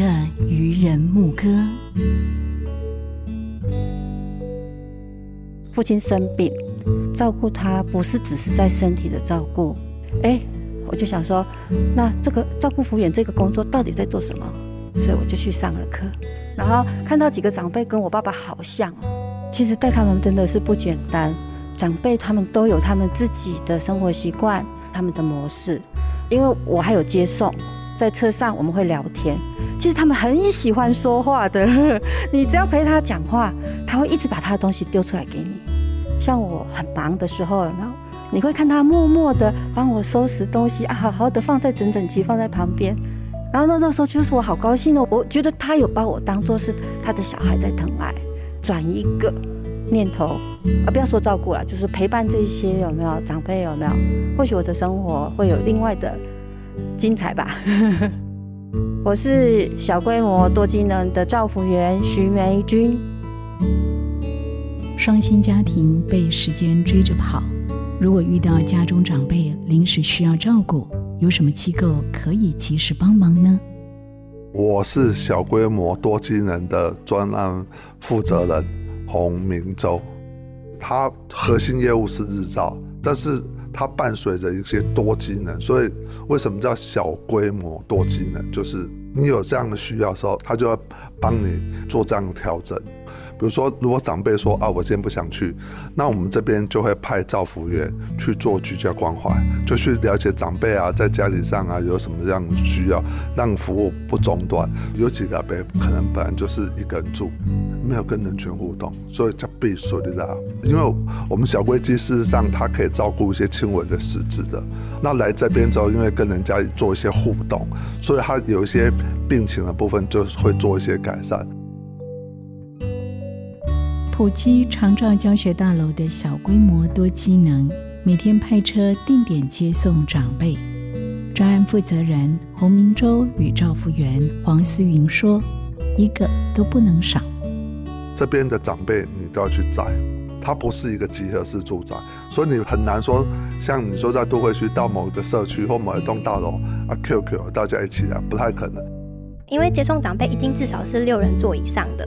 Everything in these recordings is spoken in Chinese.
的渔人牧歌。父亲生病，照顾他不是只是在身体的照顾，哎，我就想说，那这个照顾服务员这个工作到底在做什么？所以我就去上了课，然后看到几个长辈跟我爸爸好像，其实带他们真的是不简单。长辈他们都有他们自己的生活习惯，他们的模式。因为我还有接送，在车上我们会聊天，其实他们很喜欢说话的。你只要陪他讲话，他会一直把他的东西丢出来给你。像我很忙的时候，然后你会看他默默的帮我收拾东西啊，好好的放在整整齐，放在旁边。然后那那时候就是我好高兴哦，我觉得他有把我当做是他的小孩在疼爱，转一个念头啊，不要说照顾了，就是陪伴这些有没有长辈有没有？或许我的生活会有另外的精彩吧。我是小规模多机能的照服员徐梅君。双薪家庭被时间追着跑，如果遇到家中长辈临时需要照顾。有什么机构可以及时帮忙呢？我是小规模多机能的专案负责人洪明洲，他核心业务是日照，但是它伴随着一些多机能，所以为什么叫小规模多机能？就是你有这样的需要的时候，他就要帮你做这样的调整。比如说，如果长辈说啊，我今天不想去，那我们这边就会派照服员去做居家关怀，就去了解长辈啊，在家里上啊有什么样的需要，让服务不中断。有几个辈可能本来就是一个人住，没有跟人群互动，所以叫必须的。因为我们小规机事实上它可以照顾一些轻微的失智的，那来这边之后，因为跟人家做一些互动，所以它有一些病情的部分就会做一些改善。普基长照教学大楼的小规模多机能，每天派车定点接送长辈。专案负责人洪明洲与赵福源黄思云说：“一个都不能少。这边的长辈你都要去载，它不是一个集合式住宅，所以你很难说像你说在都会区到某一个社区或某一栋大楼啊，QQ 大家一起来，不太可能。因为接送长辈一定至少是六人座以上的。”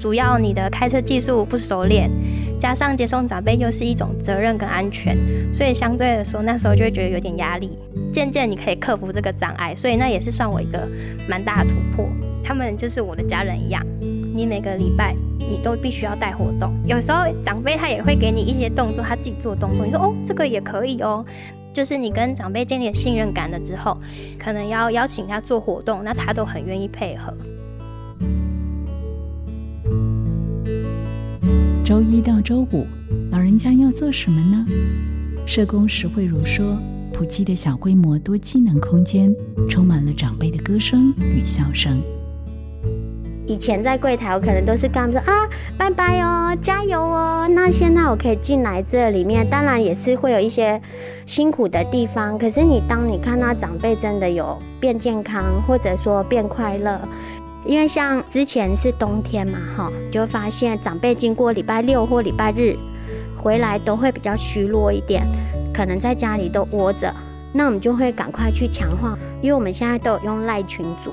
主要你的开车技术不熟练，加上接送长辈又是一种责任跟安全，所以相对来说那时候就会觉得有点压力。渐渐你可以克服这个障碍，所以那也是算我一个蛮大的突破。他们就是我的家人一样，你每个礼拜你都必须要带活动。有时候长辈他也会给你一些动作，他自己做动作，你说哦这个也可以哦，就是你跟长辈建立信任感了之后，可能要邀请他做活动，那他都很愿意配合。周一到周五，老人家要做什么呢？社工石慧茹说：“普吉的小规模多机能空间，充满了长辈的歌声与笑声。以前在柜台，我可能都是跟他们说啊，拜拜哦，加油哦。那现在我可以进来这里面，当然也是会有一些辛苦的地方。可是你当你看到长辈真的有变健康，或者说变快乐。”因为像之前是冬天嘛，哈，就发现长辈经过礼拜六或礼拜日回来都会比较虚弱一点，可能在家里都窝着，那我们就会赶快去强化，因为我们现在都有用赖群组，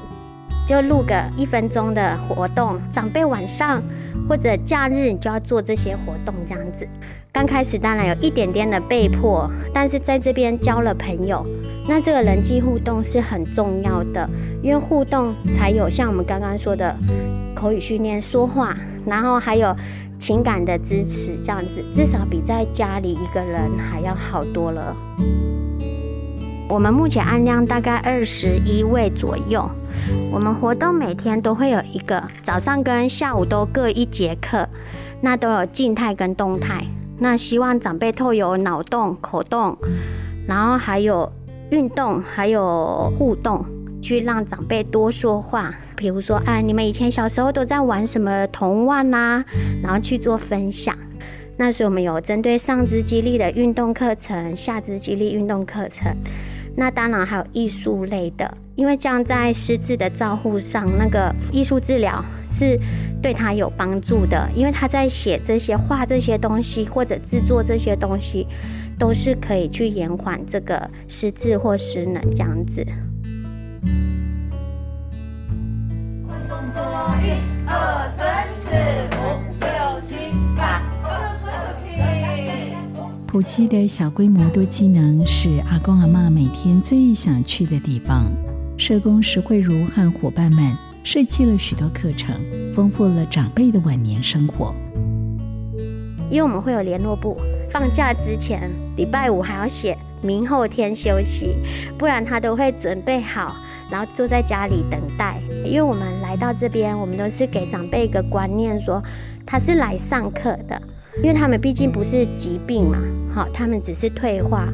就录个一分钟的活动，长辈晚上或者假日你就要做这些活动，这样子。刚开始当然有一点点的被迫，但是在这边交了朋友，那这个人际互动是很重要的，因为互动才有像我们刚刚说的口语训练、说话，然后还有情感的支持，这样子至少比在家里一个人还要好多了。我们目前按量大概二十一位左右，我们活动每天都会有一个早上跟下午都各一节课，那都有静态跟动态。那希望长辈透有脑动、口动，然后还有运动，还有互动，去让长辈多说话。比如说，哎，你们以前小时候都在玩什么童玩呐？然后去做分享。那所以我们有针对上肢肌力的运动课程，下肢肌力运动课程。那当然还有艺术类的，因为这样在失智的照护上，那个艺术治疗是。对他有帮助的，因为他在写这些、画这些东西或者制作这些东西，都是可以去延缓这个失智或失能这样子。普基的小规模多机能是阿公阿妈每天最想去的地方。社工石慧茹和伙伴们设计了许多课程，丰富了长辈的晚年生活。因为我们会有联络部，放假之前礼拜五还要写明后天休息，不然他都会准备好，然后坐在家里等待。因为我们来到这边，我们都是给长辈一个观念，说他是来上课的。因为他们毕竟不是疾病嘛，好，他们只是退化，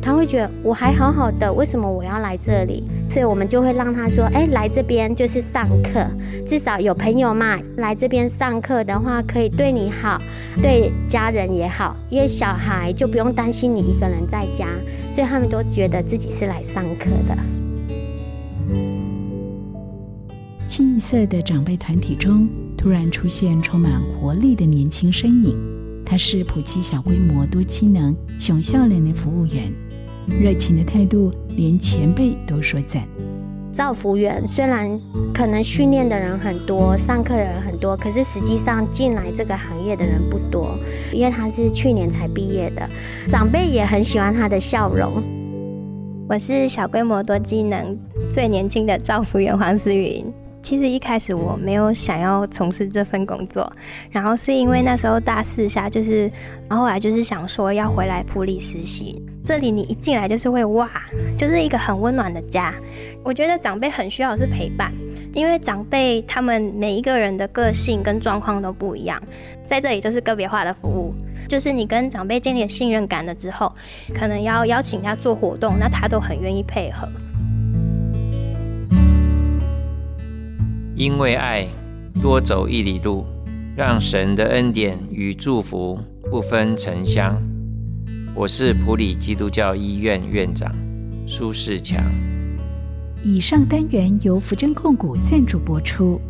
他会觉得我还好好的，为什么我要来这里？所以我们就会让他说，哎，来这边就是上课，至少有朋友嘛，来这边上课的话，可以对你好，对家人也好，因为小孩就不用担心你一个人在家，所以他们都觉得自己是来上课的。清一色的长辈团体中，突然出现充满活力的年轻身影。他是普及小规模多机能熊笑脸的服务员，热情的态度连前辈都说赞。造福员虽然可能训练的人很多，上课的人很多，可是实际上进来这个行业的人不多，因为他是去年才毕业的。长辈也很喜欢他的笑容。我是小规模多机能最年轻的造福员黄思云。其实一开始我没有想要从事这份工作，然后是因为那时候大四下，就是然后来就是想说要回来普里实习。这里你一进来就是会哇，就是一个很温暖的家。我觉得长辈很需要是陪伴，因为长辈他们每一个人的个性跟状况都不一样，在这里就是个别化的服务，就是你跟长辈建立信任感了之后，可能要邀请他做活动，那他都很愿意配合。因为爱，多走一里路，让神的恩典与祝福不分城乡。我是普里基督教医院院长苏世强。以上单元由福珍控股赞助播出。